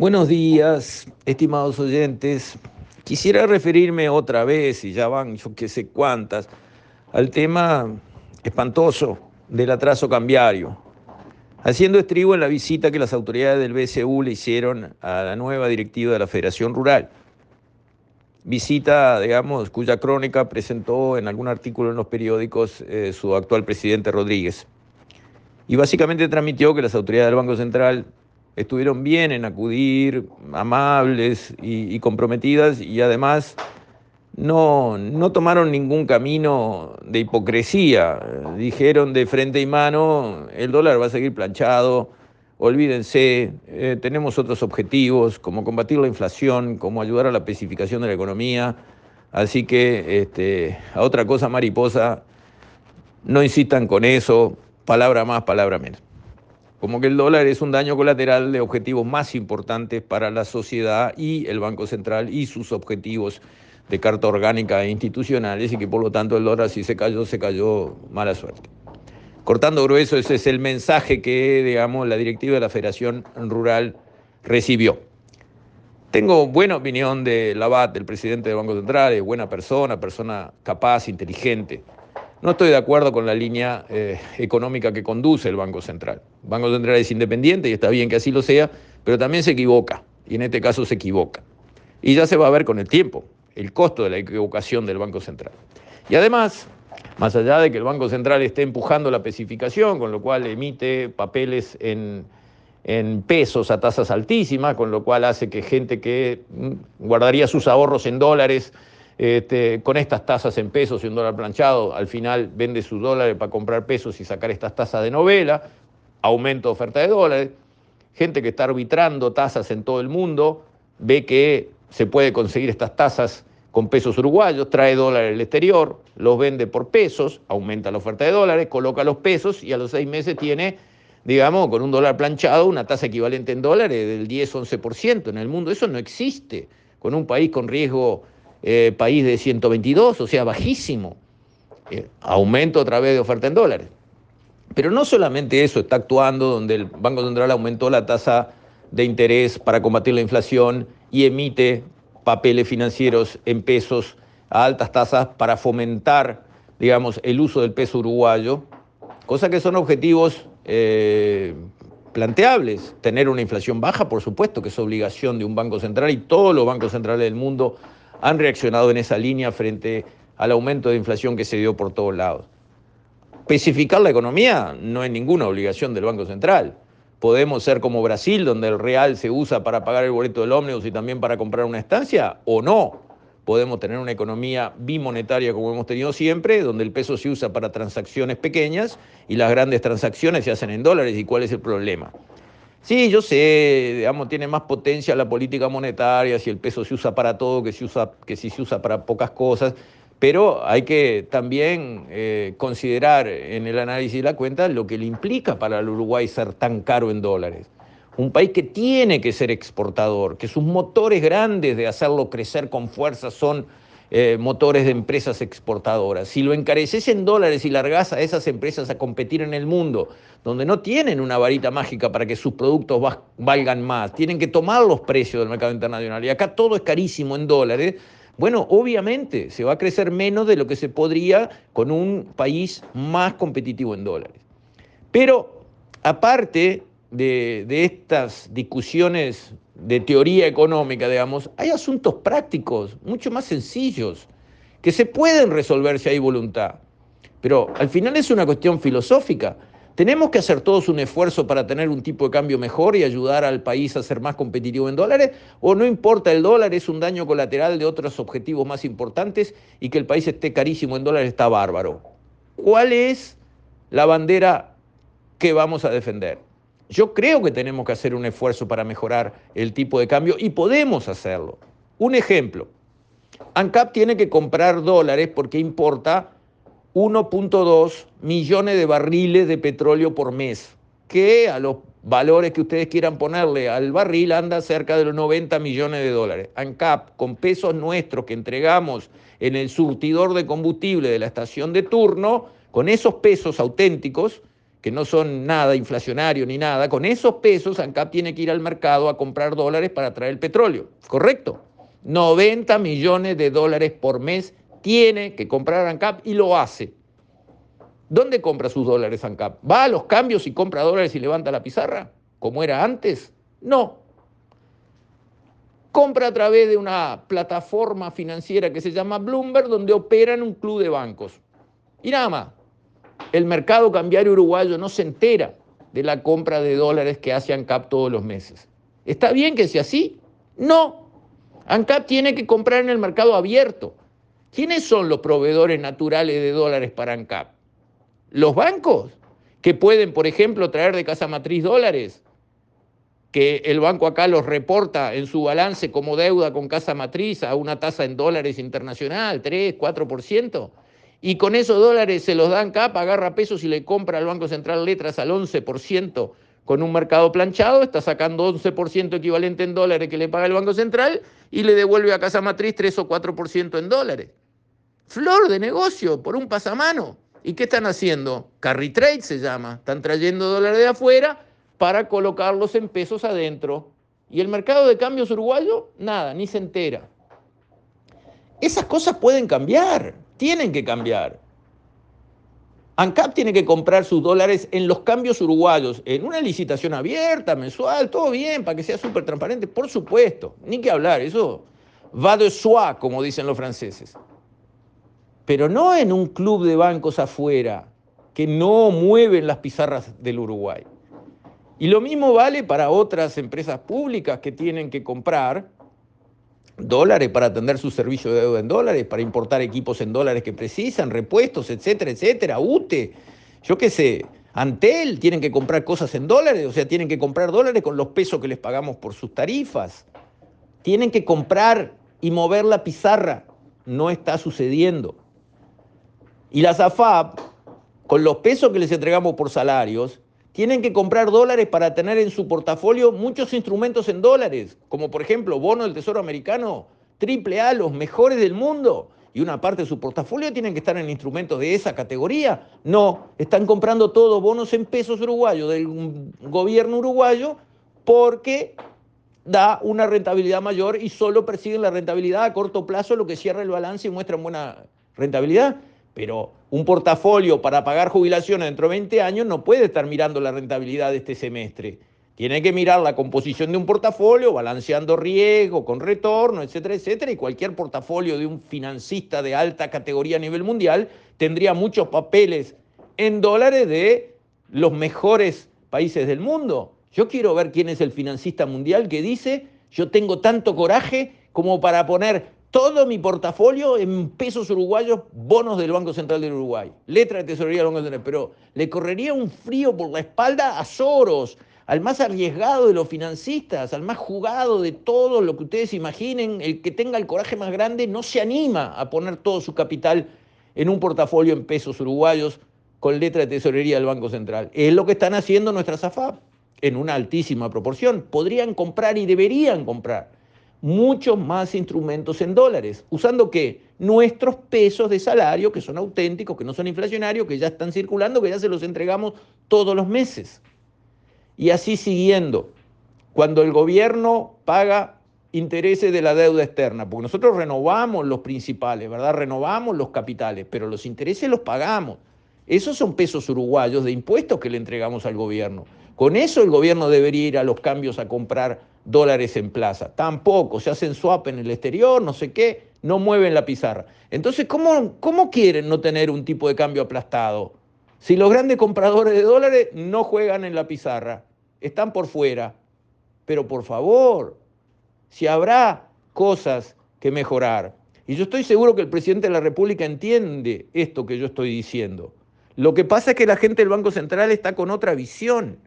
Buenos días, estimados oyentes. Quisiera referirme otra vez, y ya van yo que sé cuántas, al tema espantoso del atraso cambiario, haciendo estribo en la visita que las autoridades del BCU le hicieron a la nueva directiva de la Federación Rural. Visita, digamos, cuya crónica presentó en algún artículo en los periódicos eh, su actual presidente Rodríguez. Y básicamente transmitió que las autoridades del Banco Central estuvieron bien en acudir, amables y, comprometidas y además no, no, tomaron ningún camino de hipocresía. Dijeron de frente y mano, el dólar va a seguir planchado, olvídense, eh, tenemos otros objetivos como combatir la inflación, como ayudar a la especificación de la economía. Así que este, a otra cosa mariposa, no insistan con eso, palabra más, palabra menos como que el dólar es un daño colateral de objetivos más importantes para la sociedad y el Banco Central y sus objetivos de carta orgánica e institucionales y que por lo tanto el dólar si se cayó, se cayó mala suerte. Cortando grueso, ese es el mensaje que, digamos, la directiva de la Federación Rural recibió. Tengo buena opinión de Labat, el presidente del Banco Central, es buena persona, persona capaz, inteligente. No estoy de acuerdo con la línea eh, económica que conduce el Banco Central. El Banco Central es independiente y está bien que así lo sea, pero también se equivoca, y en este caso se equivoca. Y ya se va a ver con el tiempo el costo de la equivocación del Banco Central. Y además, más allá de que el Banco Central esté empujando la especificación, con lo cual emite papeles en, pesos a tasas altísimas, con lo cual hace que gente que mm, guardaría sus ahorros en dólares este, con estas tasas en pesos y un dólar planchado, al final vende sus dólares para comprar pesos y sacar estas tasas de novela, aumento de oferta de dólares, gente que está arbitrando tasas en todo el mundo, ve que se puede conseguir estas tasas con pesos uruguayos, trae dólares del exterior, los vende por pesos, aumenta la oferta de dólares, coloca los pesos y a los seis meses tiene, digamos, con un dólar planchado, una tasa equivalente en dólares del 10-11% en el mundo. Eso no existe con un país con riesgo eh, país de 122, o sea, bajísimo. Eh, aumento a través de oferta en dólares. Pero no solamente eso está actuando, donde el Banco Central aumentó la tasa de interés para combatir la inflación y emite papeles financieros en pesos a altas tasas para fomentar, digamos, el uso del peso uruguayo, cosa que son objetivos eh, planteables. Tener una inflación baja, por supuesto, que es obligación de un banco central y todos los bancos centrales del mundo han reaccionado en esa línea frente al aumento de inflación que se dio por todos lados. Especificar la economía no es ninguna obligación del Banco Central. Podemos ser como Brasil, donde el real se usa para pagar el boleto del ómnibus y también para comprar una estancia, o no. Podemos tener una economía bimonetaria como hemos tenido siempre, donde el peso se usa para transacciones pequeñas y las grandes transacciones se hacen en dólares. ¿Y cuál es el problema? Sí, yo sé, digamos, tiene más potencia la política monetaria si el peso se usa para todo que, si se usa para pocas cosas, pero hay que también eh, considerar en el análisis de la cuenta lo que le implica para el Uruguay ser tan caro en dólares. Un país que tiene que ser exportador, que sus motores grandes de hacerlo crecer con fuerza son eh, motores de empresas exportadoras. Si lo encareces en dólares y largas a esas empresas a competir en el mundo, donde no tienen una varita mágica para que sus productos valgan más, tienen que tomar los precios del mercado internacional y acá todo es carísimo en dólares, bueno, obviamente se va a crecer menos de lo que se podría con un país más competitivo en dólares. Pero aparte de, de estas discusiones de teoría económica, digamos, hay asuntos prácticos, mucho más sencillos, que se pueden resolver si hay voluntad. Pero al final es una cuestión filosófica. ¿Tenemos que hacer todos un esfuerzo para tener un tipo de cambio mejor y ayudar al país a ser más competitivo en dólares? ¿O no importa el dólar, es un daño colateral de otros objetivos más importantes y que el país esté carísimo en dólares está bárbaro? ¿Cuál es la bandera que vamos a defender? Yo creo que tenemos que hacer un esfuerzo para mejorar el tipo de cambio y podemos hacerlo. Un ejemplo, ANCAP tiene que comprar dólares porque importa 1.2 millones de barriles de petróleo por mes, que a los valores que ustedes quieran ponerle al barril anda cerca de los 90 millones de dólares. ANCAP, con pesos nuestros que entregamos en el surtidor de combustible de la estación de turno, con esos pesos auténticos, que no son nada inflacionario ni nada, con esos pesos ANCAP tiene que ir al mercado a comprar dólares para traer el petróleo, ¿correcto? 90 millones de dólares por mes tiene que comprar ANCAP y lo hace. ¿Dónde compra sus dólares ANCAP? ¿Va a los cambios y compra dólares y levanta la pizarra? ¿Como era antes? No. Compra a través de una plataforma financiera que se llama Bloomberg, donde operan un club de bancos. Y nada más. El mercado cambiario uruguayo no se entera de la compra de dólares que hace ANCAP todos los meses. ¿Está bien que sea así? No. ANCAP tiene que comprar en el mercado abierto. ¿Quiénes son los proveedores naturales de dólares para ANCAP? Los bancos, que pueden, por ejemplo, traer de casa matriz dólares, que el banco acá los reporta en su balance como deuda con casa matriz a una tasa en dólares internacional, 3, 4%, y con esos dólares se los dan ANCAP, agarra pesos y le compra al Banco Central letras al 11% con un mercado planchado, está sacando 11% equivalente en dólares que le paga el Banco Central y le devuelve a casa matriz 3 o 4% en dólares. Flor de negocio por un pasamano. ¿Y qué están haciendo? Carry trade se llama. Están trayendo dólares de afuera para colocarlos en pesos adentro. Y el mercado de cambios uruguayo, nada, ni se entera. Esas cosas pueden cambiar, tienen que cambiar. ANCAP tiene que comprar sus dólares en los cambios uruguayos, en una licitación abierta, mensual, todo bien, para que sea súper transparente, por supuesto, ni que hablar, eso va de soi, como dicen los franceses pero no en un club de bancos afuera que no mueven las pizarras del Uruguay. Y lo mismo vale para otras empresas públicas que tienen que comprar dólares para atender su servicio de deuda en dólares, para importar equipos en dólares que precisan, repuestos, etcétera, etcétera, UTE, yo qué sé, Antel, tienen que comprar cosas en dólares, o sea, tienen que comprar dólares con los pesos que les pagamos por sus tarifas. Tienen que comprar y mover la pizarra. No está sucediendo. Y las AFAP, con los pesos que les entregamos por salarios, tienen que comprar dólares para tener en su portafolio muchos instrumentos en dólares, como por ejemplo bono del Tesoro Americano, triple A, los mejores del mundo. Y una parte de su portafolio tienen que estar en instrumentos de esa categoría. No, están comprando todos bonos en pesos uruguayos del gobierno uruguayo porque da una rentabilidad mayor y solo persiguen la rentabilidad a corto plazo, lo que cierra el balance y muestra buena rentabilidad. Pero un portafolio para pagar jubilaciones dentro de 20 años no puede estar mirando la rentabilidad de este semestre. Tiene que mirar la composición de un portafolio, balanceando riesgo, con retorno, etcétera, etcétera. Y cualquier portafolio de un financista de alta categoría a nivel mundial tendría muchos papeles en dólares de los mejores países del mundo. Yo quiero ver quién es el financista mundial que dice, yo tengo tanto coraje como para poner todo mi portafolio en pesos uruguayos, bonos del Banco Central del Uruguay, letra de tesorería del Banco Central, pero le correría un frío por la espalda a Soros, al más arriesgado de los financistas, al más jugado de todo lo que ustedes imaginen, el que tenga el coraje más grande no se anima a poner todo su capital en un portafolio en pesos uruguayos con letra de tesorería del Banco Central. Es lo que están haciendo nuestras AFAP en una altísima proporción. Podrían comprar y deberían comprar muchos más instrumentos en dólares, usando qué? Nuestros pesos de salario, que son auténticos, que no son inflacionarios, que ya están circulando, que ya se los entregamos todos los meses. Y así siguiendo, cuando el gobierno paga intereses de la deuda externa, porque nosotros renovamos los principales, ¿verdad? Renovamos los capitales, pero los intereses los pagamos. Esos son pesos uruguayos de impuestos que le entregamos al gobierno. Con eso el gobierno debería ir a los cambios a comprar dólares en plaza. Tampoco, se hacen swap en el exterior, no sé qué, no mueven la pizarra. Entonces, ¿cómo, ¿cómo quieren no tener un tipo de cambio aplastado? Si los grandes compradores de dólares no juegan en la pizarra, están por fuera. Pero por favor, si habrá cosas que mejorar. Y yo estoy seguro que el presidente de la República entiende esto que yo estoy diciendo. Lo que pasa es que la gente del Banco Central está con otra visión.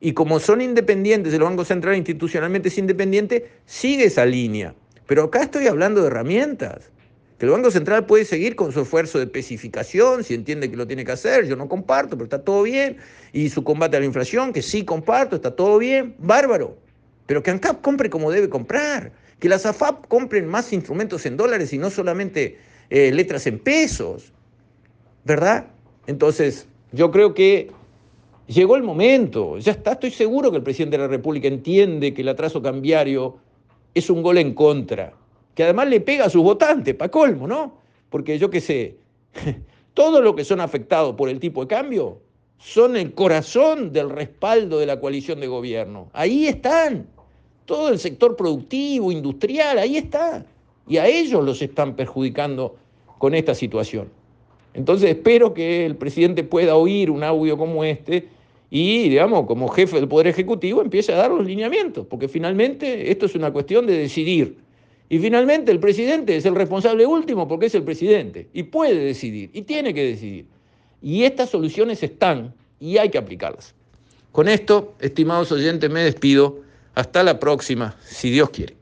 Y como son independientes, el Banco Central institucionalmente es independiente, sigue esa línea. Pero acá estoy hablando de herramientas. Que el Banco Central puede seguir con su esfuerzo de especificación, si entiende que lo tiene que hacer, yo no comparto, pero está todo bien. Y su combate a la inflación, que sí comparto, está todo bien, bárbaro. Pero que ANCAP compre como debe comprar. Que las AFAP compren más instrumentos en dólares y no solamente eh, letras en pesos. ¿Verdad? Entonces, yo creo que Llegó el momento, ya está, estoy seguro que el presidente de la República entiende que el atraso cambiario es un gol en contra, que además le pega a sus votantes, para colmo, ¿no? Porque yo qué sé, todos los que son afectados por el tipo de cambio son el corazón del respaldo de la coalición de gobierno. Ahí están, todo el sector productivo, industrial, ahí está. Y a ellos los están perjudicando con esta situación. Entonces espero que el presidente pueda oír un audio como este y, digamos, como jefe del Poder Ejecutivo empiece a dar los lineamientos, porque finalmente esto es una cuestión de decidir. Y finalmente el presidente es el responsable último porque es el presidente y puede decidir y tiene que decidir. Y estas soluciones están y hay que aplicarlas. Con esto, estimados oyentes, me despido. Hasta la próxima, si Dios quiere.